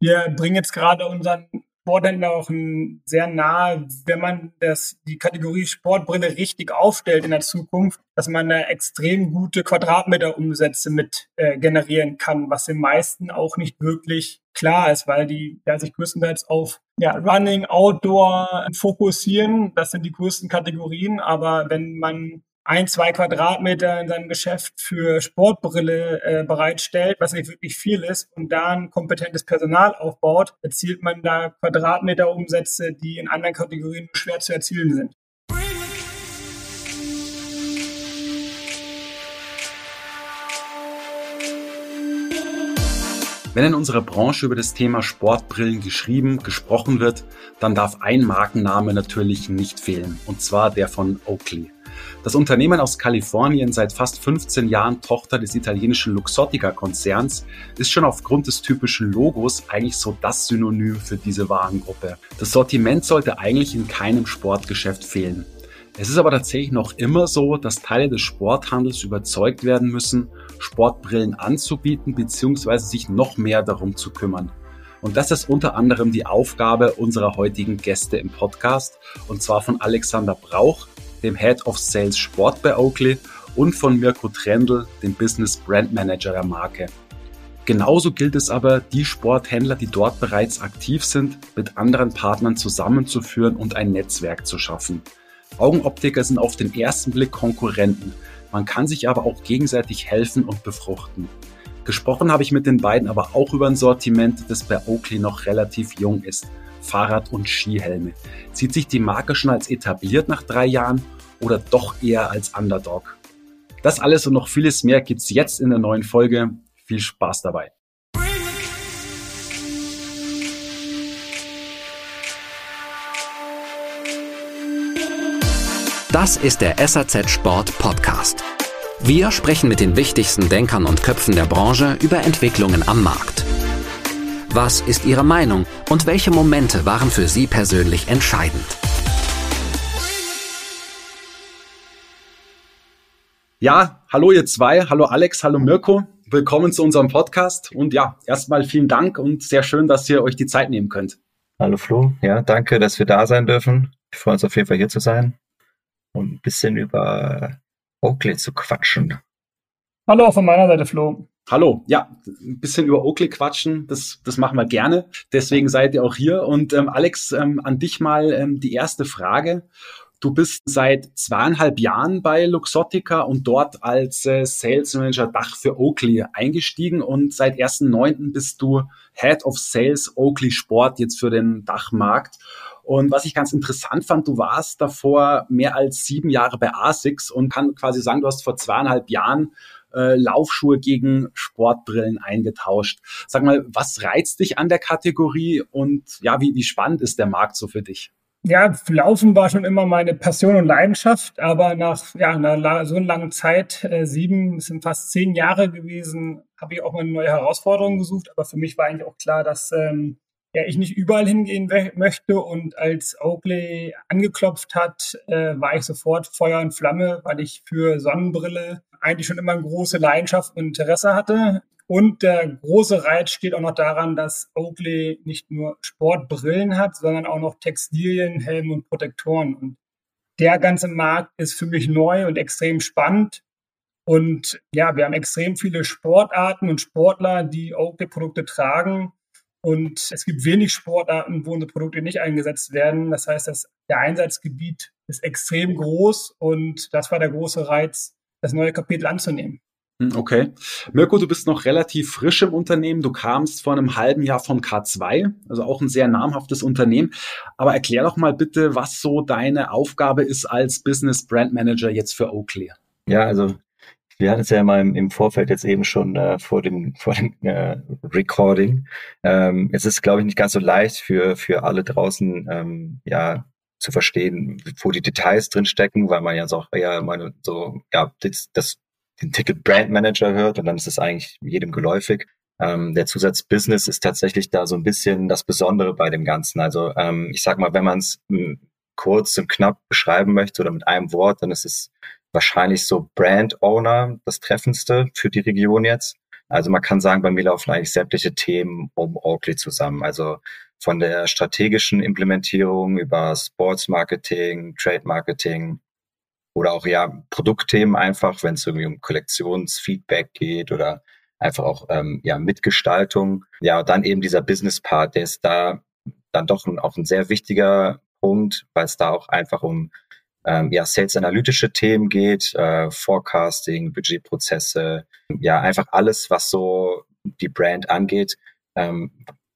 wir bringen jetzt gerade unseren Sporthändler auch sehr nahe, wenn man das, die Kategorie Sportbrille richtig aufstellt in der Zukunft, dass man da extrem gute Quadratmeterumsätze mit äh, generieren kann, was den meisten auch nicht wirklich klar ist, weil die ja, sich größtenteils auf ja, Running, Outdoor fokussieren. Das sind die größten Kategorien. Aber wenn man ein, zwei Quadratmeter in seinem Geschäft für Sportbrille äh, bereitstellt, was nicht wirklich viel ist, und da ein kompetentes Personal aufbaut, erzielt man da Quadratmeterumsätze, die in anderen Kategorien schwer zu erzielen sind. Wenn in unserer Branche über das Thema Sportbrillen geschrieben, gesprochen wird, dann darf ein Markenname natürlich nicht fehlen, und zwar der von Oakley. Das Unternehmen aus Kalifornien, seit fast 15 Jahren Tochter des italienischen Luxottica-Konzerns, ist schon aufgrund des typischen Logos eigentlich so das Synonym für diese Warengruppe. Das Sortiment sollte eigentlich in keinem Sportgeschäft fehlen. Es ist aber tatsächlich noch immer so, dass Teile des Sporthandels überzeugt werden müssen, Sportbrillen anzubieten bzw. sich noch mehr darum zu kümmern. Und das ist unter anderem die Aufgabe unserer heutigen Gäste im Podcast, und zwar von Alexander Brauch, dem Head of Sales Sport bei Oakley, und von Mirko Trendl, dem Business Brand Manager der Marke. Genauso gilt es aber, die Sporthändler, die dort bereits aktiv sind, mit anderen Partnern zusammenzuführen und ein Netzwerk zu schaffen. Augenoptiker sind auf den ersten Blick Konkurrenten. Man kann sich aber auch gegenseitig helfen und befruchten. Gesprochen habe ich mit den beiden aber auch über ein Sortiment, das bei Oakley noch relativ jung ist. Fahrrad- und Skihelme. Sieht sich die Marke schon als etabliert nach drei Jahren oder doch eher als Underdog? Das alles und noch vieles mehr gibt's jetzt in der neuen Folge. Viel Spaß dabei. Das ist der SAZ Sport Podcast. Wir sprechen mit den wichtigsten Denkern und Köpfen der Branche über Entwicklungen am Markt. Was ist Ihre Meinung und welche Momente waren für Sie persönlich entscheidend? Ja, hallo ihr zwei, hallo Alex, hallo Mirko, willkommen zu unserem Podcast und ja, erstmal vielen Dank und sehr schön, dass ihr euch die Zeit nehmen könnt. Hallo Flo, ja, danke, dass wir da sein dürfen. Ich freue uns auf jeden Fall hier zu sein und ein bisschen über Oakley zu quatschen. Hallo auch von meiner Seite, Flo. Hallo, ja, ein bisschen über Oakley quatschen, das, das machen wir gerne. Deswegen seid ihr auch hier. Und ähm, Alex, ähm, an dich mal ähm, die erste Frage. Du bist seit zweieinhalb Jahren bei Luxottica und dort als äh, Sales Manager Dach für Oakley eingestiegen und seit 1.9. bist du Head of Sales Oakley Sport jetzt für den Dachmarkt. Und was ich ganz interessant fand, du warst davor mehr als sieben Jahre bei ASICS und kann quasi sagen, du hast vor zweieinhalb Jahren äh, Laufschuhe gegen Sportbrillen eingetauscht. Sag mal, was reizt dich an der Kategorie und ja, wie, wie spannend ist der Markt so für dich? Ja, Laufen war schon immer meine Passion und Leidenschaft, aber nach ja, einer so einer langen Zeit, äh, sieben, sind fast zehn Jahre gewesen, habe ich auch mal eine neue Herausforderung gesucht. Aber für mich war eigentlich auch klar, dass ähm, ja, ich nicht überall hingehen möchte. Und als Oakley angeklopft hat, äh, war ich sofort Feuer und Flamme, weil ich für Sonnenbrille eigentlich schon immer eine große Leidenschaft und Interesse hatte. Und der große Reiz steht auch noch daran, dass Oakley nicht nur Sportbrillen hat, sondern auch noch Textilien, Helme und Protektoren. Und der ganze Markt ist für mich neu und extrem spannend. Und ja, wir haben extrem viele Sportarten und Sportler, die Oakley-Produkte tragen. Und es gibt wenig Sportarten, wo unsere Produkte nicht eingesetzt werden. Das heißt, das, der Einsatzgebiet ist extrem groß und das war der große Reiz, das neue Kapitel anzunehmen. Hm, okay. Mirko, du bist noch relativ frisch im Unternehmen. Du kamst vor einem halben Jahr von K2, also auch ein sehr namhaftes Unternehmen. Aber erklär doch mal bitte, was so deine Aufgabe ist als Business Brand Manager jetzt für Oakley. Ja, also wir hatten es ja mal im, im Vorfeld jetzt eben schon äh, vor dem, vor dem äh, Recording. Ähm, es ist, glaube ich, nicht ganz so leicht für, für alle draußen, ähm, ja, zu verstehen, wo die Details drin stecken, weil man ja so eher meine, so, ja, das, das den Titel Brand Manager hört und dann ist es eigentlich jedem geläufig. Ähm, der Zusatz Business ist tatsächlich da so ein bisschen das Besondere bei dem Ganzen. Also ähm, ich sag mal, wenn man es hm, kurz und knapp beschreiben möchte oder mit einem Wort, dann ist es wahrscheinlich so Brand Owner das Treffendste für die Region jetzt. Also man kann sagen, bei mir laufen eigentlich sämtliche Themen um Oakley zusammen. Also von der strategischen Implementierung über Sports Marketing, Trade Marketing oder auch ja Produktthemen einfach, wenn es irgendwie um Kollektionsfeedback geht oder einfach auch ähm, ja Mitgestaltung. Ja, und dann eben dieser Business Part, der ist da dann doch ein, auch ein sehr wichtiger Punkt, weil es da auch einfach um ähm, ja, Sales-analytische Themen geht, äh, Forecasting, Budgetprozesse, ja, einfach alles, was so die Brand angeht, ähm,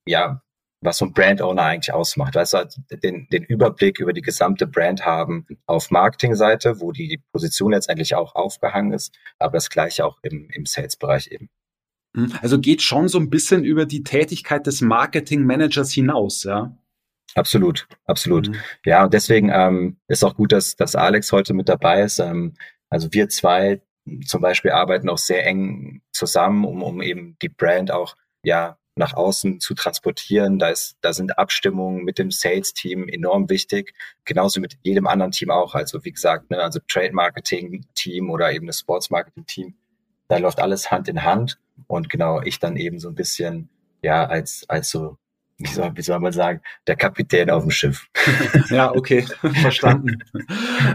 ja, was so ein Brand-Owner eigentlich ausmacht. Du, den, den Überblick über die gesamte Brand haben auf Marketing-Seite, wo die Position letztendlich auch aufgehangen ist, aber das gleiche auch im, im Sales-Bereich eben. Hm, also geht schon so ein bisschen über die Tätigkeit des Marketing-Managers hinaus, ja? Absolut, absolut. Mhm. Ja, und deswegen ähm, ist auch gut, dass, dass Alex heute mit dabei ist. Ähm, also wir zwei zum Beispiel arbeiten auch sehr eng zusammen, um, um eben die Brand auch ja nach außen zu transportieren. Da ist, da sind Abstimmungen mit dem Sales-Team enorm wichtig, genauso mit jedem anderen Team auch. Also wie gesagt, ne, also Trade Marketing-Team oder eben das Sports Marketing-Team, da läuft alles Hand in Hand. Und genau, ich dann eben so ein bisschen ja als als so wie soll, wie soll man sagen, der Kapitän auf dem Schiff. ja, okay, verstanden.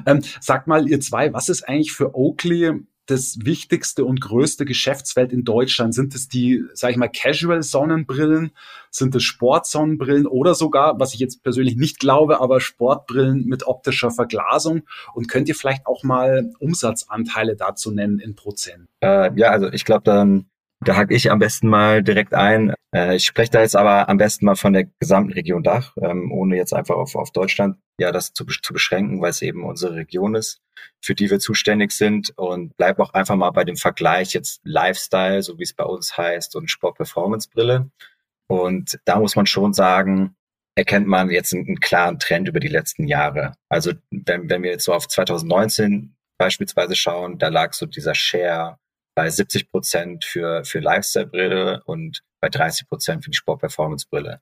ähm, sag mal, ihr zwei, was ist eigentlich für Oakley das wichtigste und größte Geschäftsfeld in Deutschland? Sind es die, sage ich mal, Casual-Sonnenbrillen? Sind es Sportsonnenbrillen oder sogar, was ich jetzt persönlich nicht glaube, aber Sportbrillen mit optischer Verglasung? Und könnt ihr vielleicht auch mal Umsatzanteile dazu nennen in Prozent? Äh, ja, also ich glaube, dann da hake ich am besten mal direkt ein. Äh, ich spreche da jetzt aber am besten mal von der gesamten Region Dach, ähm, ohne jetzt einfach auf, auf Deutschland ja das zu, zu beschränken, weil es eben unsere Region ist, für die wir zuständig sind. Und bleib auch einfach mal bei dem Vergleich jetzt Lifestyle, so wie es bei uns heißt, und Sport-Performance-Brille. Und da muss man schon sagen, erkennt man jetzt einen, einen, klaren Trend über die letzten Jahre. Also wenn, wenn wir jetzt so auf 2019 beispielsweise schauen, da lag so dieser Share bei 70 Prozent für, für Lifestyle-Brille und bei 30 Prozent für die Sport-Performance-Brille.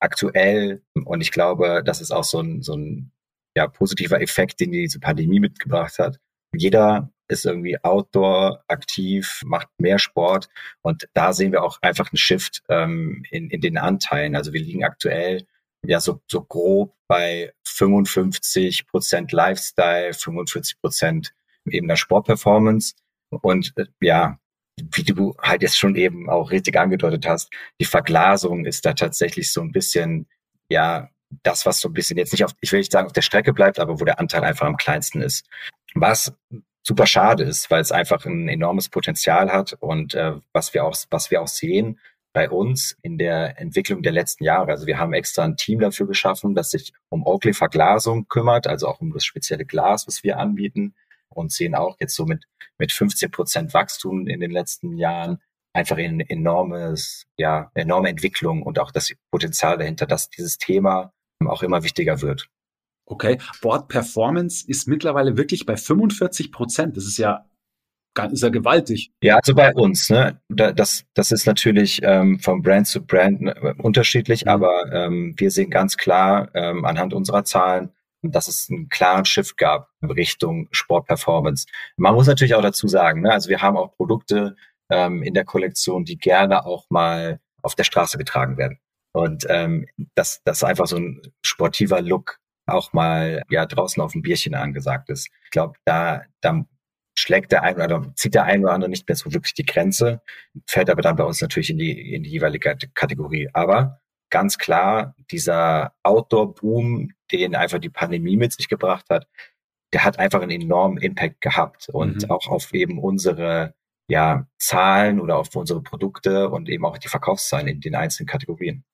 Aktuell, und ich glaube, das ist auch so ein, so ein ja, positiver Effekt, den diese Pandemie mitgebracht hat. Jeder ist irgendwie outdoor aktiv, macht mehr Sport und da sehen wir auch einfach einen Shift ähm, in, in den Anteilen. Also wir liegen aktuell ja so, so grob bei 55 Prozent Lifestyle, 45 Prozent eben der Sportperformance. Und äh, ja, wie du halt jetzt schon eben auch richtig angedeutet hast, die Verglasung ist da tatsächlich so ein bisschen, ja, das, was so ein bisschen jetzt nicht auf, ich will nicht sagen, auf der Strecke bleibt, aber wo der Anteil einfach am kleinsten ist. Was super schade ist, weil es einfach ein enormes Potenzial hat und äh, was wir auch, was wir auch sehen bei uns in der Entwicklung der letzten Jahre. Also wir haben extra ein Team dafür geschaffen, das sich um Oakley Verglasung kümmert, also auch um das spezielle Glas, was wir anbieten und sehen auch jetzt so mit, mit 15 Prozent Wachstum in den letzten Jahren einfach ein enormes, ja, enorme Entwicklung und auch das Potenzial dahinter, dass dieses Thema auch immer wichtiger wird. Okay, Sport Performance ist mittlerweile wirklich bei 45 Prozent. Das ist ja ist ja gewaltig. Ja, also bei uns, ne? Das, das ist natürlich ähm, vom Brand zu Brand ne, unterschiedlich, mhm. aber ähm, wir sehen ganz klar ähm, anhand unserer Zahlen, dass es einen klaren Shift gab Richtung Sportperformance. Man muss natürlich auch dazu sagen, ne, also wir haben auch Produkte ähm, in der Kollektion, die gerne auch mal auf der Straße getragen werden. Und ähm, dass das einfach so ein sportiver Look auch mal ja draußen auf dem Bierchen angesagt ist. Ich glaube, da, da schlägt der ein oder zieht der ein oder andere nicht mehr so wirklich die Grenze, fällt aber dann bei uns natürlich in die, in die jeweilige Kategorie. Aber ganz klar, dieser Outdoor-Boom, den einfach die Pandemie mit sich gebracht hat, der hat einfach einen enormen Impact gehabt und mhm. auch auf eben unsere ja, Zahlen oder auf unsere Produkte und eben auch die Verkaufszahlen in den einzelnen Kategorien.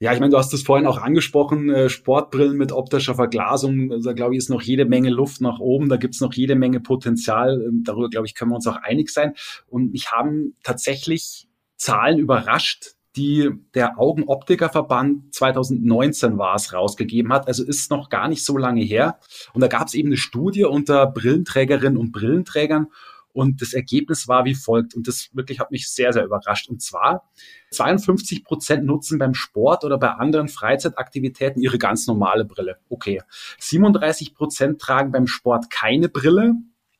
Ja, ich meine, du hast es vorhin auch angesprochen, äh, Sportbrillen mit optischer Verglasung, da glaube ich, ist noch jede Menge Luft nach oben, da gibt's noch jede Menge Potenzial, ähm, darüber, glaube ich, können wir uns auch einig sein. Und mich haben tatsächlich Zahlen überrascht, die der Augenoptikerverband 2019 war es rausgegeben hat. Also ist noch gar nicht so lange her. Und da gab es eben eine Studie unter Brillenträgerinnen und Brillenträgern. Und das Ergebnis war wie folgt. Und das wirklich hat mich sehr, sehr überrascht. Und zwar 52 Prozent nutzen beim Sport oder bei anderen Freizeitaktivitäten ihre ganz normale Brille. Okay. 37 Prozent tragen beim Sport keine Brille.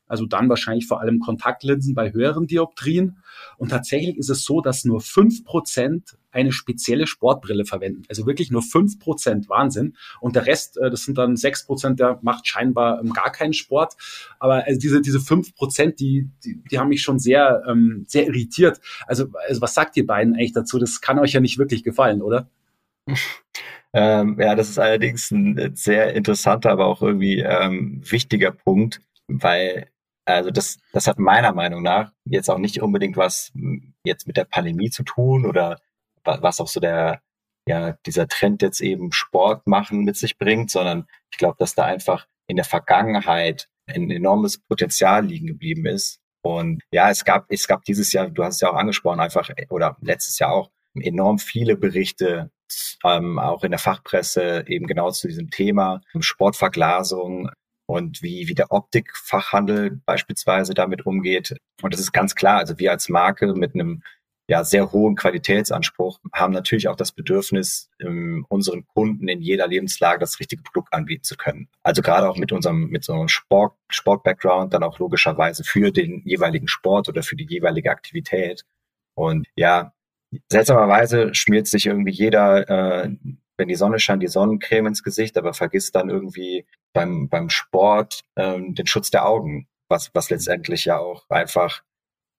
Also dann wahrscheinlich vor allem Kontaktlinsen bei höheren Dioptrien. Und tatsächlich ist es so, dass nur fünf Prozent eine spezielle Sportbrille verwenden. Also wirklich nur fünf Prozent Wahnsinn. Und der Rest, äh, das sind dann sechs Prozent, der macht scheinbar ähm, gar keinen Sport. Aber also diese, diese fünf Prozent, die, die, die haben mich schon sehr, ähm, sehr irritiert. Also, also was sagt ihr beiden eigentlich dazu? Das kann euch ja nicht wirklich gefallen, oder? Ähm, ja, das ist allerdings ein sehr interessanter, aber auch irgendwie ähm, wichtiger Punkt, weil also das, das hat meiner Meinung nach jetzt auch nicht unbedingt was jetzt mit der Pandemie zu tun oder was auch so der, ja, dieser Trend jetzt eben Sport machen mit sich bringt, sondern ich glaube, dass da einfach in der Vergangenheit ein enormes Potenzial liegen geblieben ist. Und ja, es gab, es gab dieses Jahr, du hast es ja auch angesprochen, einfach, oder letztes Jahr auch, enorm viele Berichte, ähm, auch in der Fachpresse eben genau zu diesem Thema Sportverglasung und wie, wie der Optikfachhandel beispielsweise damit umgeht. Und das ist ganz klar, also wir als Marke mit einem ja, sehr hohen Qualitätsanspruch haben natürlich auch das Bedürfnis, ähm, unseren Kunden in jeder Lebenslage das richtige Produkt anbieten zu können. Also gerade auch mit unserem, mit so einem Sport, Sport-Background dann auch logischerweise für den jeweiligen Sport oder für die jeweilige Aktivität. Und ja, seltsamerweise schmiert sich irgendwie jeder, äh, wenn die Sonne scheint, die Sonnencreme ins Gesicht, aber vergisst dann irgendwie beim, beim Sport ähm, den Schutz der Augen, was, was letztendlich ja auch einfach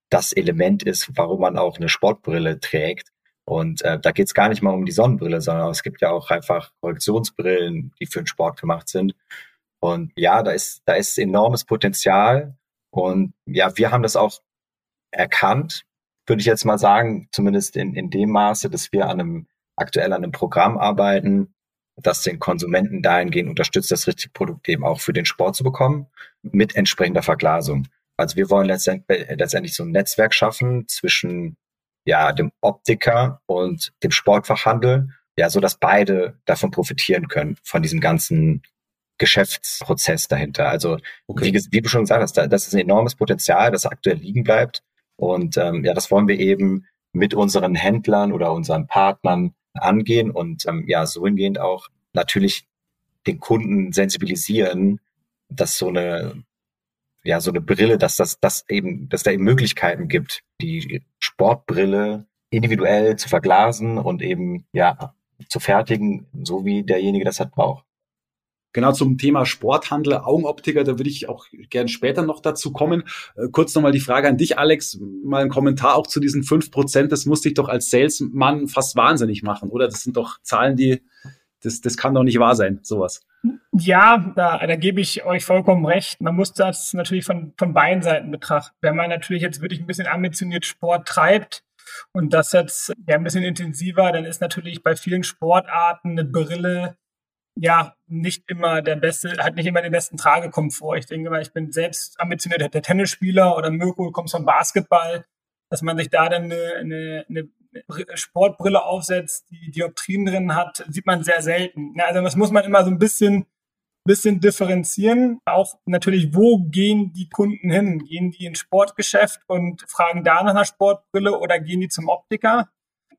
das Element ist, warum man auch eine Sportbrille trägt. Und äh, da geht es gar nicht mal um die Sonnenbrille, sondern es gibt ja auch einfach Korrektionsbrillen, die für den Sport gemacht sind. Und ja, da ist, da ist enormes Potenzial. Und ja, wir haben das auch erkannt, würde ich jetzt mal sagen, zumindest in, in dem Maße, dass wir an einem, aktuell an einem Programm arbeiten, das den Konsumenten dahingehend unterstützt, das richtige Produkt eben auch für den Sport zu bekommen, mit entsprechender Verglasung. Also wir wollen letztendlich, letztendlich so ein Netzwerk schaffen zwischen ja, dem Optiker und dem Sportfachhandel, ja, so dass beide davon profitieren können, von diesem ganzen Geschäftsprozess dahinter. Also, okay. wie, wie, du schon gesagt hast, das ist ein enormes Potenzial, das aktuell liegen bleibt. Und ähm, ja, das wollen wir eben mit unseren Händlern oder unseren Partnern angehen und ähm, ja, so hingehend auch natürlich den Kunden sensibilisieren, dass so eine ja, so eine Brille, dass das, das eben, dass da eben Möglichkeiten gibt, die Sportbrille individuell zu verglasen und eben, ja, zu fertigen, so wie derjenige das halt braucht. Genau zum Thema Sporthandel, Augenoptiker, da würde ich auch gern später noch dazu kommen. Äh, kurz nochmal die Frage an dich, Alex, mal ein Kommentar auch zu diesen fünf Prozent. Das musste ich doch als Salesman fast wahnsinnig machen, oder? Das sind doch Zahlen, die, das, das kann doch nicht wahr sein, sowas. Ja, da, da gebe ich euch vollkommen recht. Man muss das natürlich von, von beiden Seiten betrachten. Wenn man natürlich jetzt wirklich ein bisschen ambitioniert Sport treibt und das jetzt ja ein bisschen intensiver, dann ist natürlich bei vielen Sportarten eine Brille ja nicht immer der beste, hat nicht immer den besten Tragekomfort. Ich denke mal, ich bin selbst ambitioniert der Tennisspieler oder Mirko kommt vom Basketball, dass man sich da dann eine, eine, eine Sportbrille aufsetzt, die Dioptrien drin hat, sieht man sehr selten. Also das muss man immer so ein bisschen, bisschen differenzieren. Auch natürlich, wo gehen die Kunden hin? Gehen die ins Sportgeschäft und fragen da nach einer Sportbrille oder gehen die zum Optiker?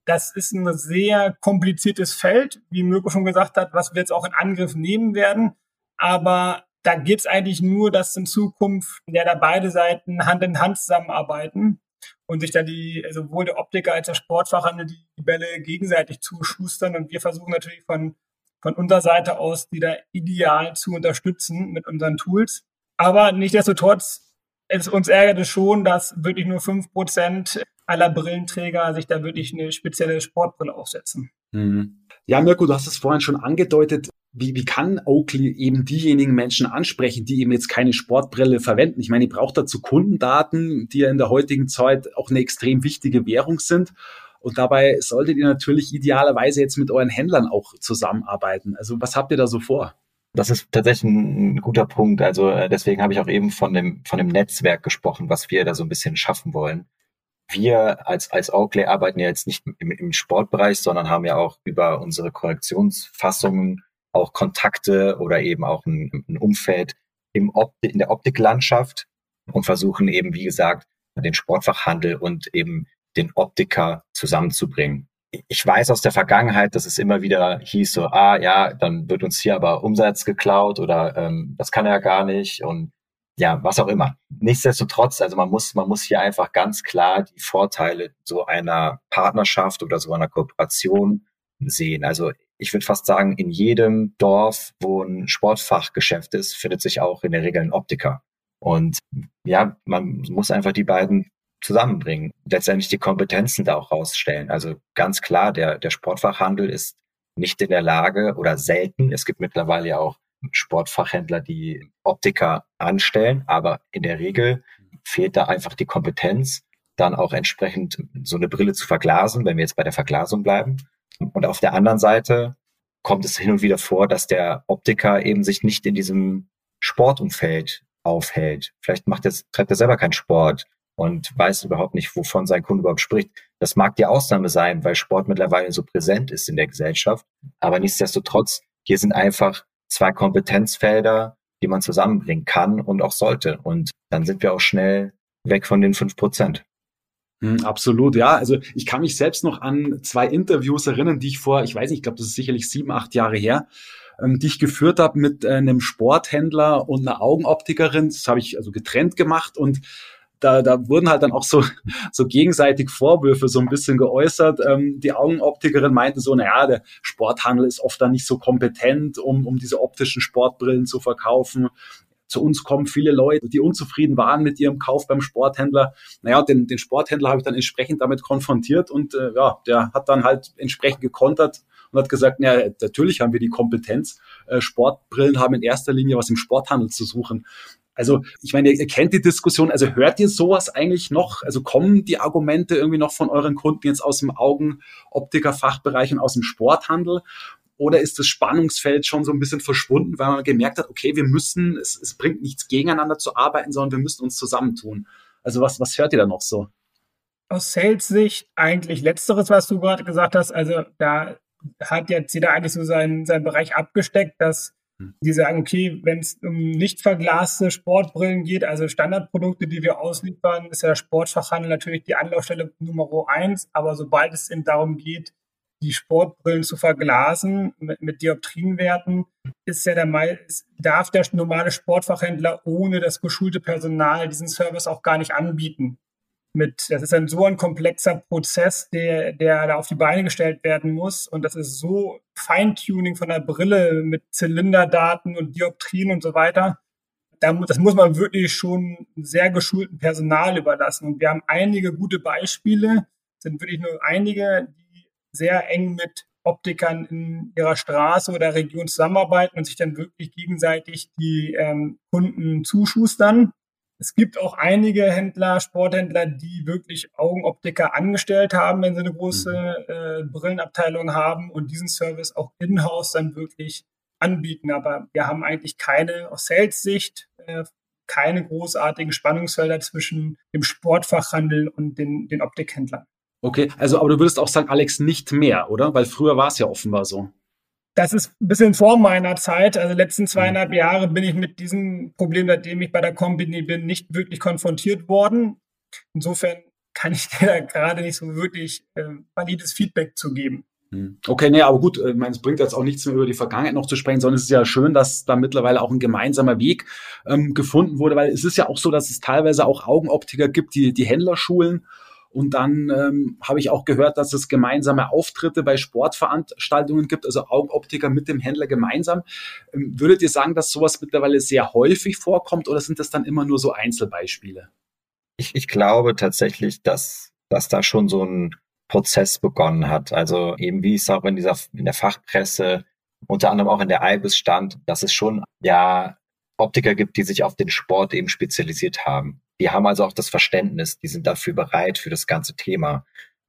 Das ist ein sehr kompliziertes Feld, wie Mirko schon gesagt hat, was wir jetzt auch in Angriff nehmen werden. Aber da geht es eigentlich nur, dass in Zukunft ja da beide Seiten Hand in Hand zusammenarbeiten und sich dann die, sowohl der Optiker als der Sportfachhandel die Bälle gegenseitig zuschustern. Und wir versuchen natürlich von, von unserer Seite aus, die da ideal zu unterstützen mit unseren Tools. Aber nichtsdestotrotz, es uns ärgert es schon, dass wirklich nur fünf Prozent aller Brillenträger sich da wirklich eine spezielle Sportbrille aufsetzen. Mhm. Ja, Mirko, du hast es vorhin schon angedeutet wie, wie kann Oakley eben diejenigen Menschen ansprechen, die eben jetzt keine Sportbrille verwenden? Ich meine, ihr braucht dazu Kundendaten, die ja in der heutigen Zeit auch eine extrem wichtige Währung sind. Und dabei solltet ihr natürlich idealerweise jetzt mit euren Händlern auch zusammenarbeiten. Also was habt ihr da so vor? Das ist tatsächlich ein guter Punkt. Also äh, deswegen habe ich auch eben von dem, von dem Netzwerk gesprochen, was wir da so ein bisschen schaffen wollen. Wir als, als Oakley arbeiten ja jetzt nicht im, im Sportbereich, sondern haben ja auch über unsere Korrektionsfassungen auch Kontakte oder eben auch ein, ein Umfeld im Opti in der Optiklandschaft und versuchen eben, wie gesagt, den Sportfachhandel und eben den Optiker zusammenzubringen. Ich weiß aus der Vergangenheit, dass es immer wieder hieß so, ah ja, dann wird uns hier aber Umsatz geklaut oder ähm, das kann er ja gar nicht. Und ja, was auch immer. Nichtsdestotrotz, also man muss, man muss hier einfach ganz klar die Vorteile so einer Partnerschaft oder so einer Kooperation sehen. Also ich würde fast sagen, in jedem Dorf, wo ein Sportfachgeschäft ist, findet sich auch in der Regel ein Optiker. Und ja, man muss einfach die beiden zusammenbringen, letztendlich die Kompetenzen da auch rausstellen. Also ganz klar, der, der Sportfachhandel ist nicht in der Lage oder selten. Es gibt mittlerweile ja auch Sportfachhändler, die Optiker anstellen, aber in der Regel fehlt da einfach die Kompetenz, dann auch entsprechend so eine Brille zu verglasen, wenn wir jetzt bei der Verglasung bleiben. Und auf der anderen Seite kommt es hin und wieder vor, dass der Optiker eben sich nicht in diesem Sportumfeld aufhält. Vielleicht macht er, treibt er selber keinen Sport und weiß überhaupt nicht, wovon sein Kunde überhaupt spricht. Das mag die Ausnahme sein, weil Sport mittlerweile so präsent ist in der Gesellschaft. Aber nichtsdestotrotz, hier sind einfach zwei Kompetenzfelder, die man zusammenbringen kann und auch sollte. Und dann sind wir auch schnell weg von den fünf Prozent. Hm, absolut, ja. Also ich kann mich selbst noch an zwei Interviews erinnern, die ich vor, ich weiß nicht, ich glaube, das ist sicherlich sieben, acht Jahre her, ähm, die ich geführt habe mit äh, einem Sporthändler und einer Augenoptikerin. Das habe ich also getrennt gemacht und da, da wurden halt dann auch so, so gegenseitig Vorwürfe so ein bisschen geäußert. Ähm, die Augenoptikerin meinte so, naja, der Sporthandel ist oft dann nicht so kompetent, um, um diese optischen Sportbrillen zu verkaufen. Zu uns kommen viele Leute, die unzufrieden waren mit ihrem Kauf beim Sporthändler. Naja, den, den Sporthändler habe ich dann entsprechend damit konfrontiert und äh, ja, der hat dann halt entsprechend gekontert und hat gesagt, ja, natürlich haben wir die Kompetenz. Äh, Sportbrillen haben in erster Linie was im Sporthandel zu suchen. Also ich meine, ihr kennt die Diskussion, also hört ihr sowas eigentlich noch? Also kommen die Argumente irgendwie noch von euren Kunden jetzt aus dem Augenoptiker-Fachbereich und aus dem Sporthandel? Oder ist das Spannungsfeld schon so ein bisschen verschwunden, weil man gemerkt hat, okay, wir müssen, es, es bringt nichts gegeneinander zu arbeiten, sondern wir müssen uns zusammentun. Also was, was hört ihr da noch so? Aus Sales-Sicht eigentlich letzteres, was du gerade gesagt hast. Also da hat jetzt jeder eigentlich so seinen, seinen Bereich abgesteckt, dass. Die sagen, okay, wenn es um nicht verglaste Sportbrillen geht, also Standardprodukte, die wir ausliefern, ist ja der Sportfachhandel natürlich die Anlaufstelle Nummer eins. Aber sobald es eben darum geht, die Sportbrillen zu verglasen mit, mit Dioptrienwerten, ist ja der Mal, darf der normale Sportfachhändler ohne das geschulte Personal diesen Service auch gar nicht anbieten mit, das ist ein so ein komplexer Prozess, der, der da auf die Beine gestellt werden muss. Und das ist so Feintuning von der Brille mit Zylinderdaten und Dioptrien und so weiter. Da, das muss man wirklich schon sehr geschulten Personal überlassen. Und wir haben einige gute Beispiele, sind wirklich nur einige, die sehr eng mit Optikern in ihrer Straße oder Region zusammenarbeiten und sich dann wirklich gegenseitig die ähm, Kunden zuschustern. Es gibt auch einige Händler, Sporthändler, die wirklich Augenoptiker angestellt haben, wenn sie eine große mhm. äh, Brillenabteilung haben und diesen Service auch in-house dann wirklich anbieten. Aber wir haben eigentlich keine, aus Sales-Sicht, äh, keine großartigen Spannungsfelder zwischen dem Sportfachhandel und den, den Optikhändlern. Okay, also aber du würdest auch sagen, Alex, nicht mehr, oder? Weil früher war es ja offenbar so das ist ein bisschen vor meiner Zeit. Also letzten zweieinhalb mhm. Jahre bin ich mit diesem Problem, seitdem ich bei der Company bin, nicht wirklich konfrontiert worden. Insofern kann ich dir da gerade nicht so wirklich äh, valides Feedback zu geben. Hm. Okay, nee, aber gut, ich meine, es bringt jetzt auch nichts mehr über die Vergangenheit noch zu sprechen, sondern es ist ja schön, dass da mittlerweile auch ein gemeinsamer Weg ähm, gefunden wurde, weil es ist ja auch so, dass es teilweise auch Augenoptiker gibt, die die Händler schulen und dann ähm, habe ich auch gehört, dass es gemeinsame Auftritte bei Sportveranstaltungen gibt, also Augenoptiker mit dem Händler gemeinsam. Ähm, würdet ihr sagen, dass sowas mittlerweile sehr häufig vorkommt oder sind das dann immer nur so Einzelbeispiele? Ich, ich glaube tatsächlich, dass, dass da schon so ein Prozess begonnen hat. Also eben wie es auch in dieser in der Fachpresse, unter anderem auch in der IBIS stand, dass es schon ja Optiker gibt, die sich auf den Sport eben spezialisiert haben. Die haben also auch das Verständnis, die sind dafür bereit für das ganze Thema.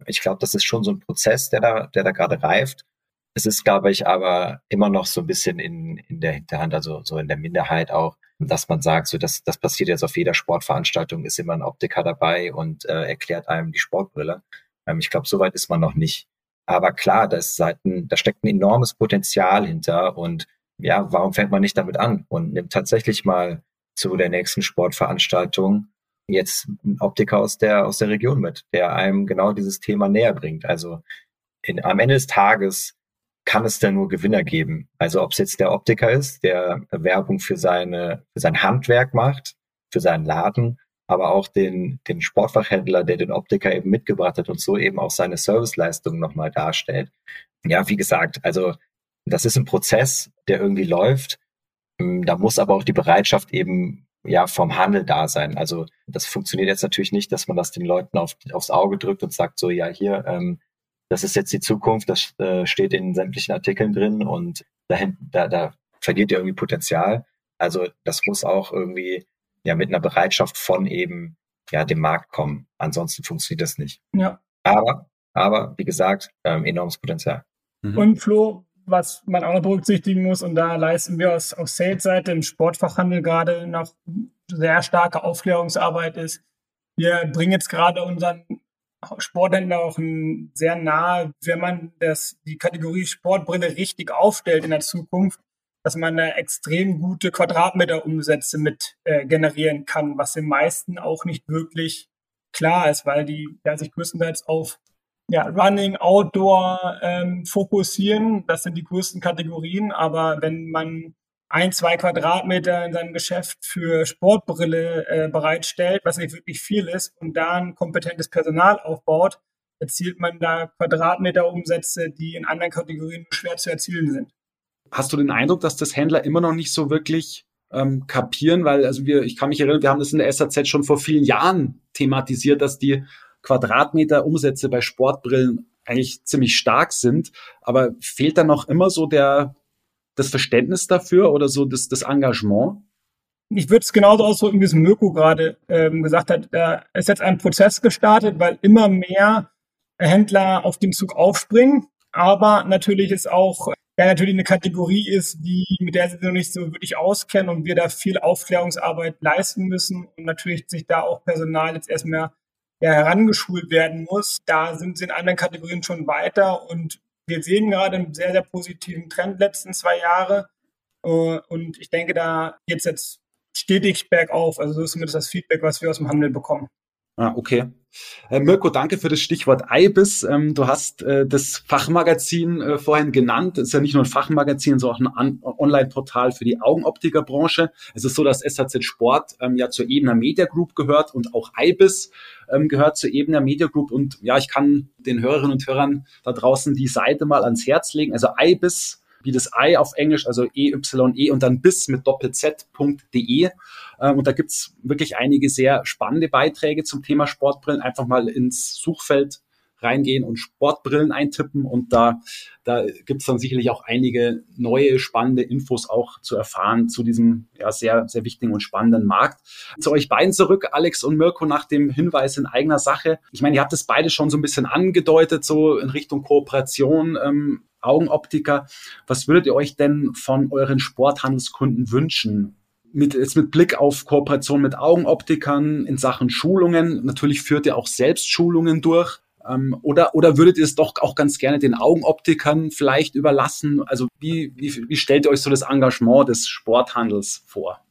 Ich glaube, das ist schon so ein Prozess, der da, der da gerade reift. Es ist, glaube ich, aber immer noch so ein bisschen in, in der Hinterhand, also so in der Minderheit auch, dass man sagt, so das, das passiert jetzt auf jeder Sportveranstaltung, ist immer ein Optiker dabei und äh, erklärt einem die Sportbrille. Ähm, ich glaube, soweit ist man noch nicht. Aber klar, da, ist seit ein, da steckt ein enormes Potenzial hinter und ja, warum fängt man nicht damit an und nimmt tatsächlich mal zu der nächsten Sportveranstaltung jetzt ein Optiker aus der, aus der Region mit, der einem genau dieses Thema näher bringt. Also in, am Ende des Tages kann es da nur Gewinner geben. Also ob es jetzt der Optiker ist, der Werbung für seine, für sein Handwerk macht, für seinen Laden, aber auch den, den Sportfachhändler, der den Optiker eben mitgebracht hat und so eben auch seine Serviceleistung nochmal darstellt. Ja, wie gesagt, also das ist ein Prozess, der irgendwie läuft. Hm, da muss aber auch die Bereitschaft eben ja vom Handel da sein. Also das funktioniert jetzt natürlich nicht, dass man das den Leuten auf, aufs Auge drückt und sagt so, ja hier, ähm, das ist jetzt die Zukunft, das äh, steht in sämtlichen Artikeln drin und dahin, da, da verliert ihr irgendwie Potenzial. Also das muss auch irgendwie ja mit einer Bereitschaft von eben ja dem Markt kommen. Ansonsten funktioniert das nicht. Ja. Aber, aber wie gesagt, ähm, enormes Potenzial. Mhm. Und Flo, was man auch noch berücksichtigen muss, und da leisten wir aus, aus Sales-Seite im Sportfachhandel gerade noch sehr starke Aufklärungsarbeit ist. Wir bringen jetzt gerade unseren Sporthändler auch sehr nahe, wenn man das, die Kategorie Sportbrille richtig aufstellt in der Zukunft, dass man da extrem gute Quadratmeterumsätze mit äh, generieren kann, was den meisten auch nicht wirklich klar ist, weil die ja, sich größtenteils auf ja, Running, Outdoor ähm, fokussieren. Das sind die größten Kategorien. Aber wenn man ein, zwei Quadratmeter in seinem Geschäft für Sportbrille äh, bereitstellt, was nicht wirklich viel ist, und da ein kompetentes Personal aufbaut, erzielt man da Quadratmeterumsätze, die in anderen Kategorien schwer zu erzielen sind. Hast du den Eindruck, dass das Händler immer noch nicht so wirklich ähm, kapieren? Weil, also wir, ich kann mich erinnern, wir haben das in der SAZ schon vor vielen Jahren thematisiert, dass die Quadratmeter Umsätze bei Sportbrillen eigentlich ziemlich stark sind. Aber fehlt da noch immer so der, das Verständnis dafür oder so das, das Engagement? Ich würde es genauso ausdrücken, wie es Mirko gerade ähm, gesagt hat. Da ist jetzt ein Prozess gestartet, weil immer mehr Händler auf den Zug aufspringen. Aber natürlich ist auch ja natürlich eine Kategorie ist, die mit der sie noch nicht so wirklich auskennen und wir da viel Aufklärungsarbeit leisten müssen und natürlich sich da auch Personal jetzt erstmal ja, herangeschult werden muss. Da sind sie in anderen Kategorien schon weiter und wir sehen gerade einen sehr, sehr positiven Trend letzten zwei Jahre. Äh, und ich denke, da geht es jetzt stetig bergauf. Also so ist zumindest das Feedback, was wir aus dem Handel bekommen. Ah, okay. Äh, Mirko, danke für das Stichwort IBIS. Ähm, du hast äh, das Fachmagazin äh, vorhin genannt. Es ist ja nicht nur ein Fachmagazin, sondern auch ein Online-Portal für die Augenoptikerbranche. Es ist so, dass SAZ Sport ähm, ja zur Ebener Media Group gehört und auch IBIS ähm, gehört zur Ebener Media Group. Und ja, ich kann den Hörerinnen und Hörern da draußen die Seite mal ans Herz legen. Also IBIS wie das I auf Englisch, also EYE -E und dann bis mit doppelz.de. Ähm, und da gibt's wirklich einige sehr spannende Beiträge zum Thema Sportbrillen. Einfach mal ins Suchfeld reingehen und Sportbrillen eintippen und da, da gibt's dann sicherlich auch einige neue spannende Infos auch zu erfahren zu diesem ja, sehr, sehr wichtigen und spannenden Markt. Zu euch beiden zurück, Alex und Mirko, nach dem Hinweis in eigener Sache. Ich meine, ihr habt es beide schon so ein bisschen angedeutet, so in Richtung Kooperation. Ähm, Augenoptiker. Was würdet ihr euch denn von euren Sporthandelskunden wünschen? Mit, jetzt mit Blick auf Kooperation mit Augenoptikern in Sachen Schulungen. Natürlich führt ihr auch selbst Schulungen durch. Ähm, oder, oder würdet ihr es doch auch ganz gerne den Augenoptikern vielleicht überlassen? Also wie, wie, wie stellt ihr euch so das Engagement des Sporthandels vor?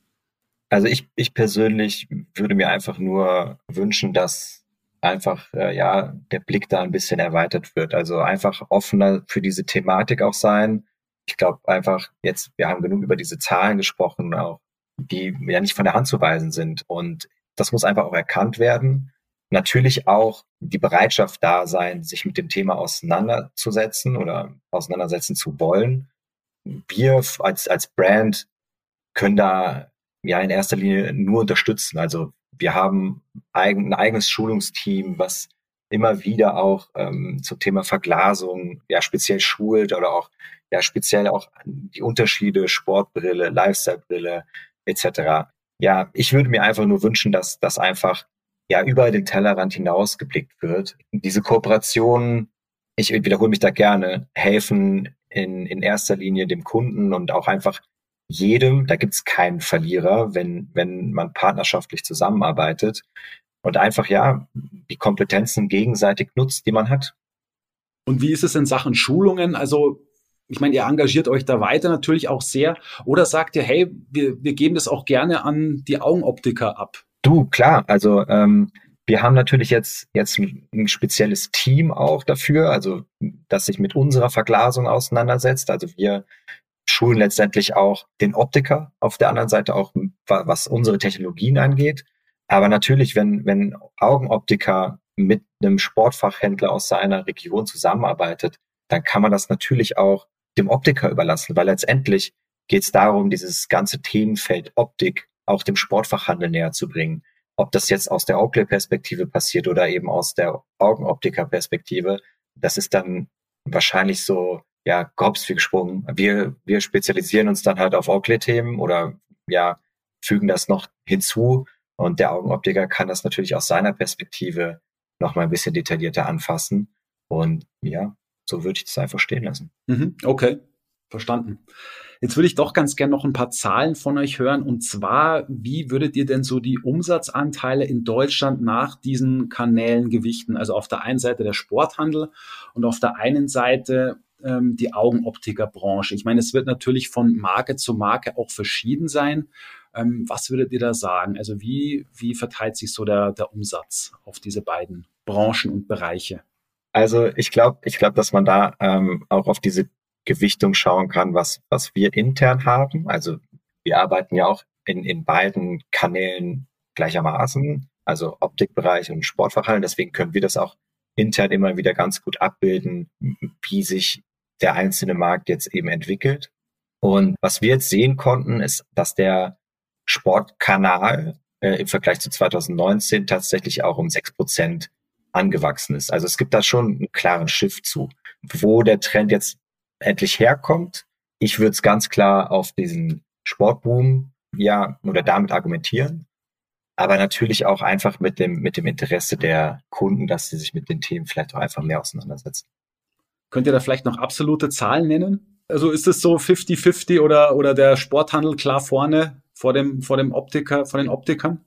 Also ich, ich persönlich würde mir einfach nur wünschen, dass einfach äh, ja der Blick da ein bisschen erweitert wird. Also einfach offener für diese Thematik auch sein. Ich glaube einfach jetzt, wir haben genug über diese Zahlen gesprochen, auch die ja nicht von der Hand zu weisen sind. Und das muss einfach auch erkannt werden. Natürlich auch die Bereitschaft da sein, sich mit dem Thema auseinanderzusetzen oder auseinandersetzen zu wollen. Wir als, als Brand können da ja in erster Linie nur unterstützen. Also wir haben eigen, ein eigenes Schulungsteam, was immer wieder auch ähm, zum Thema Verglasung ja speziell schult oder auch ja speziell auch die Unterschiede Sportbrille, Lifestylebrille etc. Ja, ich würde mir einfach nur wünschen, dass das einfach ja über den Tellerrand hinaus geblickt wird. Diese Kooperationen, ich wiederhole mich da gerne, helfen in, in erster Linie dem Kunden und auch einfach jedem, da gibt's keinen Verlierer, wenn, wenn man partnerschaftlich zusammenarbeitet und einfach ja die Kompetenzen gegenseitig nutzt, die man hat. Und wie ist es in Sachen Schulungen? Also ich meine, ihr engagiert euch da weiter natürlich auch sehr. Oder sagt ihr, hey, wir, wir geben das auch gerne an die Augenoptiker ab? Du, klar. Also ähm, wir haben natürlich jetzt, jetzt ein spezielles Team auch dafür, also das sich mit unserer Verglasung auseinandersetzt. Also wir schulen letztendlich auch den Optiker auf der anderen Seite auch, was unsere Technologien angeht. Aber natürlich, wenn, wenn Augenoptiker mit einem Sportfachhändler aus seiner Region zusammenarbeitet, dann kann man das natürlich auch dem Optiker überlassen, weil letztendlich geht es darum, dieses ganze Themenfeld Optik auch dem Sportfachhandel näher zu bringen. Ob das jetzt aus der Oakley-Perspektive passiert oder eben aus der Augenoptiker-Perspektive, das ist dann wahrscheinlich so, ja, Gops wie gesprungen. Wir, wir spezialisieren uns dann halt auf Oakley-Themen oder ja, fügen das noch hinzu. Und der Augenoptiker kann das natürlich aus seiner Perspektive noch mal ein bisschen detaillierter anfassen. Und ja, so würde ich das einfach stehen lassen. Mhm, okay, verstanden. Jetzt würde ich doch ganz gerne noch ein paar Zahlen von euch hören. Und zwar, wie würdet ihr denn so die Umsatzanteile in Deutschland nach diesen Kanälen gewichten? Also auf der einen Seite der Sporthandel und auf der einen Seite ähm, die Augenoptikerbranche. Ich meine, es wird natürlich von Marke zu Marke auch verschieden sein. Ähm, was würdet ihr da sagen? Also wie, wie verteilt sich so der, der Umsatz auf diese beiden Branchen und Bereiche? Also ich glaube, ich glaube, dass man da ähm, auch auf diese Gewichtung schauen kann, was, was wir intern haben. Also wir arbeiten ja auch in, in beiden Kanälen gleichermaßen, also Optikbereich und Sportfachhallen. Deswegen können wir das auch intern immer wieder ganz gut abbilden, wie sich der einzelne Markt jetzt eben entwickelt. Und was wir jetzt sehen konnten, ist, dass der Sportkanal äh, im Vergleich zu 2019 tatsächlich auch um sechs Prozent angewachsen ist. Also es gibt da schon einen klaren Shift zu. Wo der Trend jetzt endlich herkommt, ich würde es ganz klar auf diesen Sportboom ja oder damit argumentieren, aber natürlich auch einfach mit dem mit dem Interesse der Kunden, dass sie sich mit den Themen vielleicht auch einfach mehr auseinandersetzen. Könnt ihr da vielleicht noch absolute Zahlen nennen? Also ist es so 50-50 oder, oder der Sporthandel klar vorne vor dem, vor dem Optiker, vor den Optikern?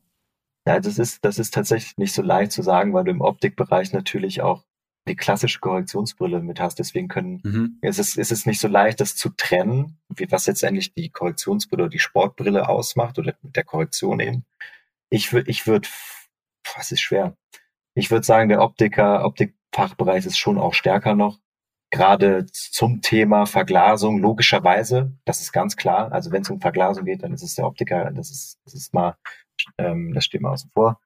Ja, das ist, das ist tatsächlich nicht so leicht zu sagen, weil du im Optikbereich natürlich auch die klassische Korrektionsbrille mit hast. Deswegen können, mhm. es ist, es ist nicht so leicht, das zu trennen, wie was letztendlich die Korrektionsbrille oder die Sportbrille ausmacht oder mit der Korrektion eben. Ich würde, ich würde, was ist schwer? Ich würde sagen, der Optiker, Optikfachbereich ist schon auch stärker noch. Gerade zum Thema Verglasung, logischerweise, das ist ganz klar. Also wenn es um Verglasung geht, dann ist es der Optiker, das ist, das ist mal, ähm, das steht mal außen vor.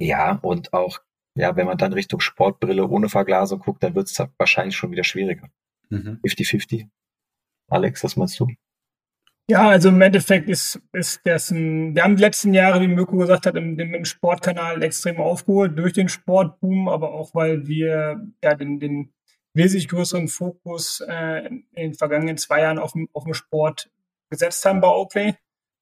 Ja, und auch ja, wenn man dann Richtung Sportbrille ohne Verglasung guckt, dann wird es wahrscheinlich schon wieder schwieriger. 50-50. Mhm. Alex, was meinst du? Ja, also im Endeffekt ist, ist das ein, wir haben die letzten Jahre, wie Mirko gesagt hat, im, im Sportkanal extrem aufgeholt durch den Sportboom, aber auch weil wir ja den, den wesentlich größeren Fokus äh, in den vergangenen zwei Jahren auf dem, auf dem Sport gesetzt haben bei Oakley.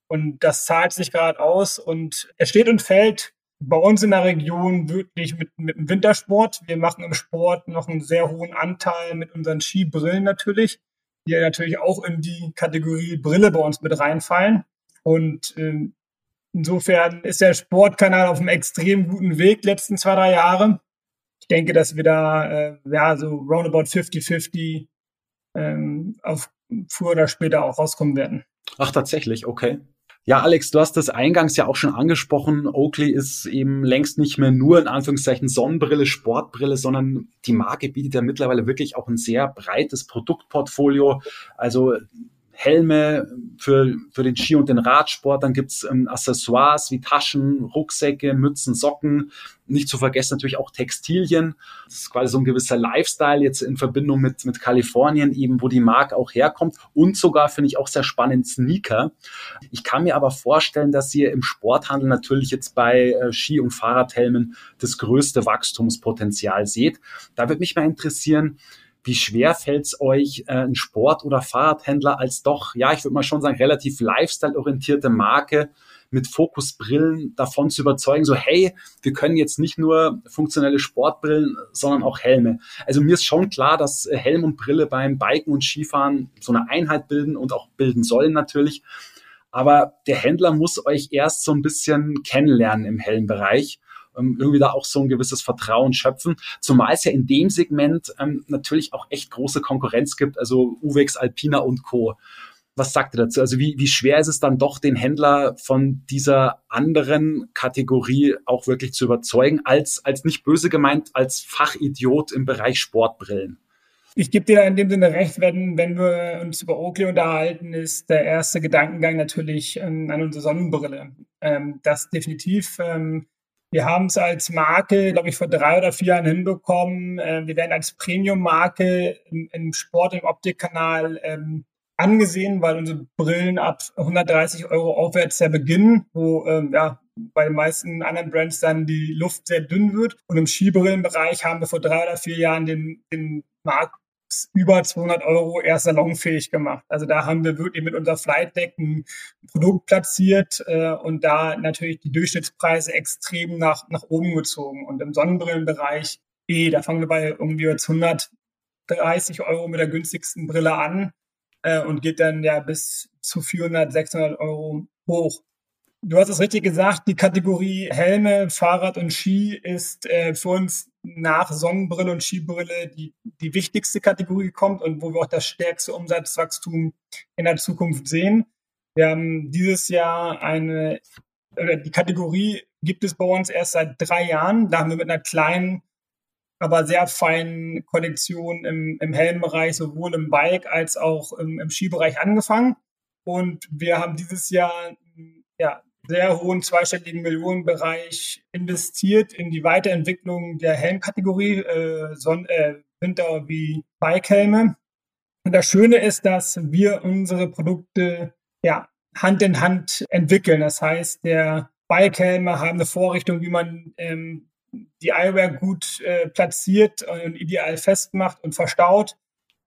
Und das zahlt sich gerade aus und er steht und fällt bei uns in der Region wirklich mit, mit dem Wintersport. Wir machen im Sport noch einen sehr hohen Anteil mit unseren Skibrillen natürlich, die ja natürlich auch in die Kategorie Brille bei uns mit reinfallen. Und äh, insofern ist der Sportkanal auf einem extrem guten Weg letzten zwei, drei Jahre. Ich denke, dass wir da äh, ja so roundabout 50-50 ähm, auf früher oder später auch rauskommen werden. Ach, tatsächlich, okay. Ja, Alex, du hast das eingangs ja auch schon angesprochen. Oakley ist eben längst nicht mehr nur in Anführungszeichen Sonnenbrille, Sportbrille, sondern die Marke bietet ja mittlerweile wirklich auch ein sehr breites Produktportfolio. Also Helme für, für den Ski- und den Radsport. Dann gibt's ähm, Accessoires wie Taschen, Rucksäcke, Mützen, Socken. Nicht zu vergessen natürlich auch Textilien. Das ist quasi so ein gewisser Lifestyle jetzt in Verbindung mit, mit Kalifornien eben, wo die Marke auch herkommt. Und sogar finde ich auch sehr spannend Sneaker. Ich kann mir aber vorstellen, dass ihr im Sporthandel natürlich jetzt bei äh, Ski- und Fahrradhelmen das größte Wachstumspotenzial seht. Da würde mich mal interessieren, wie schwer fällt es euch, äh, ein Sport- oder Fahrradhändler als doch, ja, ich würde mal schon sagen, relativ lifestyle-orientierte Marke mit Fokusbrillen davon zu überzeugen, so hey, wir können jetzt nicht nur funktionelle Sportbrillen, sondern auch Helme. Also mir ist schon klar, dass äh, Helm und Brille beim Biken und Skifahren so eine Einheit bilden und auch bilden sollen natürlich. Aber der Händler muss euch erst so ein bisschen kennenlernen im Helmbereich ähm, irgendwie da auch so ein gewisses Vertrauen schöpfen. Zumal es ja in dem Segment ähm, natürlich auch echt große Konkurrenz gibt, also Uwex, Alpina und Co. Was sagt ihr dazu? Also wie, wie schwer ist es dann doch, den Händler von dieser anderen Kategorie auch wirklich zu überzeugen, als, als nicht böse gemeint, als Fachidiot im Bereich Sportbrillen? Ich gebe dir in dem Sinne recht, wenn, wenn wir uns über Oakley unterhalten, ist der erste Gedankengang natürlich ähm, an unsere Sonnenbrille. Ähm, das definitiv. Ähm, wir haben es als Marke, glaube ich, vor drei oder vier Jahren hinbekommen. Äh, wir werden als Premium-Marke im, im, Sport- und Optikkanal ähm, angesehen, weil unsere Brillen ab 130 Euro aufwärts ja beginnen, wo ähm, ja bei den meisten anderen Brands dann die Luft sehr dünn wird. Und im Skibrillenbereich haben wir vor drei oder vier Jahren den, den Markt über 200 Euro erst salonfähig gemacht. Also da haben wir wirklich mit unserer Flight Deck ein Produkt platziert äh, und da natürlich die Durchschnittspreise extrem nach, nach oben gezogen. Und im Sonnenbrillenbereich, eh, da fangen wir bei irgendwie jetzt 130 Euro mit der günstigsten Brille an äh, und geht dann ja bis zu 400, 600 Euro hoch. Du hast es richtig gesagt, die Kategorie Helme, Fahrrad und Ski ist äh, für uns nach Sonnenbrille und Skibrille die, die wichtigste Kategorie kommt und wo wir auch das stärkste Umsatzwachstum in der Zukunft sehen. Wir haben dieses Jahr eine, oder die Kategorie gibt es bei uns erst seit drei Jahren. Da haben wir mit einer kleinen, aber sehr feinen Kollektion im, im Helmbereich, sowohl im Bike als auch im, im Skibereich angefangen. Und wir haben dieses Jahr ja, sehr hohen zweistelligen Millionenbereich investiert in die Weiterentwicklung der Helmkategorie, äh, Son äh, Winter- wie Bikehelme. Und das Schöne ist, dass wir unsere Produkte ja, Hand in Hand entwickeln. Das heißt, der Bikehelme haben eine Vorrichtung, wie man ähm, die Eyewear gut äh, platziert und ideal festmacht und verstaut.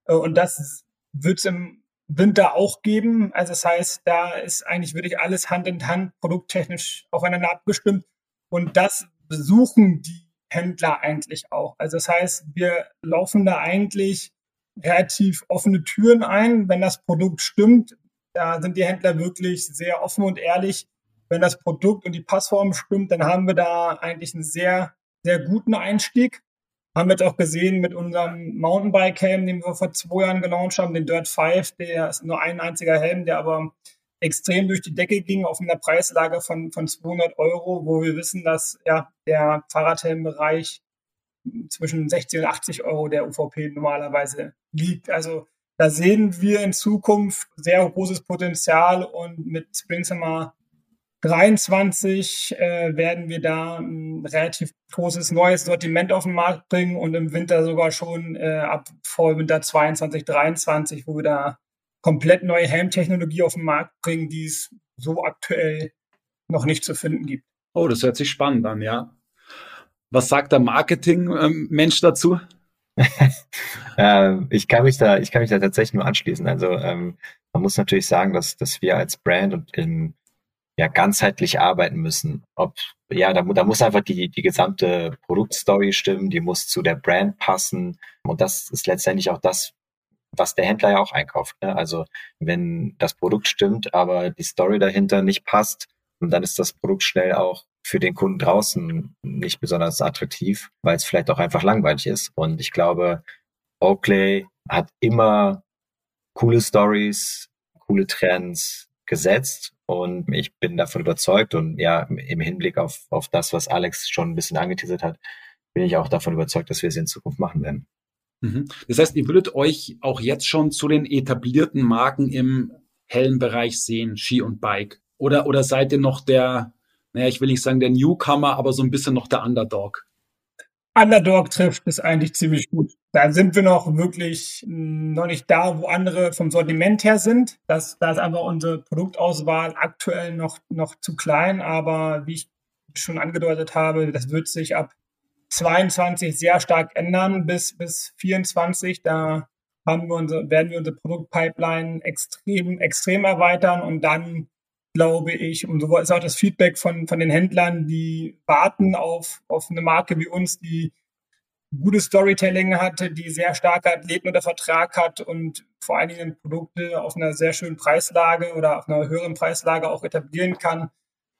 Äh, und das wird es im Winter auch geben. Also das heißt, da ist eigentlich wirklich alles Hand in Hand produkttechnisch aufeinander abgestimmt. Und das besuchen die Händler eigentlich auch. Also das heißt, wir laufen da eigentlich relativ offene Türen ein, wenn das Produkt stimmt. Da sind die Händler wirklich sehr offen und ehrlich. Wenn das Produkt und die Passform stimmt, dann haben wir da eigentlich einen sehr, sehr guten Einstieg. Haben jetzt auch gesehen mit unserem Mountainbike-Helm, den wir vor zwei Jahren gelauncht haben, den Dirt 5, der ist nur ein einziger Helm, der aber extrem durch die Decke ging auf einer Preislage von, von 200 Euro, wo wir wissen, dass ja der Fahrradhelmbereich zwischen 60 und 80 Euro der UVP normalerweise liegt. Also da sehen wir in Zukunft sehr großes Potenzial und mit Spring Summer 23 äh, werden wir da ein relativ großes neues Sortiment auf den Markt bringen und im Winter sogar schon äh, ab Vorwinter 22, 23, wo wir da komplett neue Helmtechnologie auf den Markt bringen, die es so aktuell noch nicht zu finden gibt. Oh, das hört sich spannend an, ja. Was sagt der Marketing-Mensch dazu? äh, ich kann mich da, ich kann mich da tatsächlich nur anschließen. Also ähm, man muss natürlich sagen, dass, dass wir als Brand und im ja ganzheitlich arbeiten müssen. Ob ja, da, da muss einfach die die gesamte Produktstory stimmen, die muss zu der Brand passen und das ist letztendlich auch das, was der Händler ja auch einkauft. Ne? Also wenn das Produkt stimmt, aber die Story dahinter nicht passt, dann ist das Produkt schnell auch für den Kunden draußen nicht besonders attraktiv, weil es vielleicht auch einfach langweilig ist. Und ich glaube, Oakley hat immer coole Stories, coole Trends gesetzt und ich bin davon überzeugt und ja, im Hinblick auf, auf das, was Alex schon ein bisschen angeteasert hat, bin ich auch davon überzeugt, dass wir es in Zukunft machen werden. Mhm. Das heißt, ihr würdet euch auch jetzt schon zu den etablierten Marken im hellen Bereich sehen, Ski und Bike? Oder, oder seid ihr noch der, naja, ich will nicht sagen der Newcomer, aber so ein bisschen noch der Underdog? Underdog trifft es eigentlich ziemlich gut. Da sind wir noch wirklich noch nicht da, wo andere vom Sortiment her sind. Da ist einfach unsere Produktauswahl aktuell noch, noch zu klein. Aber wie ich schon angedeutet habe, das wird sich ab 22 sehr stark ändern bis, bis 24. Da haben wir unsere, werden wir unsere Produktpipeline extrem, extrem erweitern und dann glaube ich, und so ist auch das Feedback von, von den Händlern, die warten auf, auf eine Marke wie uns, die gutes Storytelling hatte, die sehr starke Athleten unter Vertrag hat und vor allen Dingen Produkte auf einer sehr schönen Preislage oder auf einer höheren Preislage auch etablieren kann.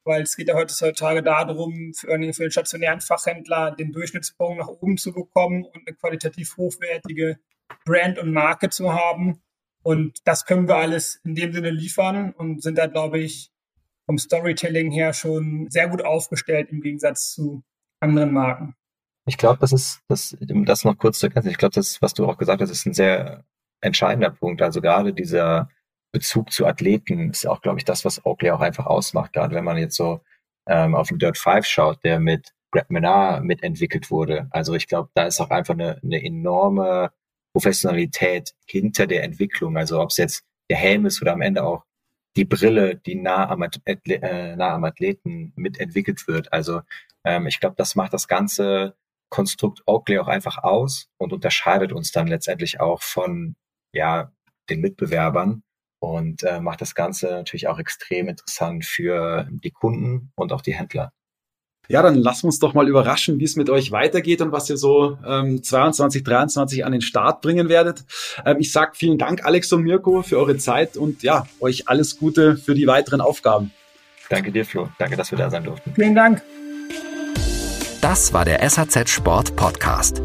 Weil es geht ja heutzutage darum, für, für den stationären Fachhändler den Durchschnittspunkt nach oben zu bekommen und eine qualitativ hochwertige Brand und Marke zu haben. Und das können wir alles in dem Sinne liefern und sind da, glaube ich, vom Storytelling her schon sehr gut aufgestellt im Gegensatz zu anderen Marken. Ich glaube, das ist, das, um das noch kurz zu ergänzen, ich glaube, das, was du auch gesagt hast, ist ein sehr entscheidender Punkt. Also gerade dieser Bezug zu Athleten ist auch, glaube ich, das, was Oakley auch einfach ausmacht. Gerade wenn man jetzt so ähm, auf den Dirt 5 schaut, der mit Greg Menard mitentwickelt wurde. Also ich glaube, da ist auch einfach eine, eine enorme Professionalität hinter der Entwicklung. Also ob es jetzt der Helm ist oder am Ende auch die Brille, die nah am, äh, nah am Athleten mitentwickelt wird. Also ähm, ich glaube, das macht das ganze Konstrukt Oakley auch einfach aus und unterscheidet uns dann letztendlich auch von ja den Mitbewerbern und äh, macht das Ganze natürlich auch extrem interessant für die Kunden und auch die Händler. Ja, dann lassen wir uns doch mal überraschen, wie es mit euch weitergeht und was ihr so ähm, 22, 23 an den Start bringen werdet. Ähm, ich sag vielen Dank, Alex und Mirko, für eure Zeit und ja, euch alles Gute für die weiteren Aufgaben. Danke dir, Flo. Danke, dass wir da sein durften. Vielen Dank. Das war der SAZ Sport Podcast.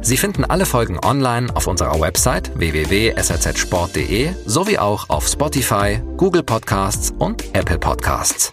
Sie finden alle Folgen online auf unserer Website www.sazsport.de sowie auch auf Spotify, Google Podcasts und Apple Podcasts.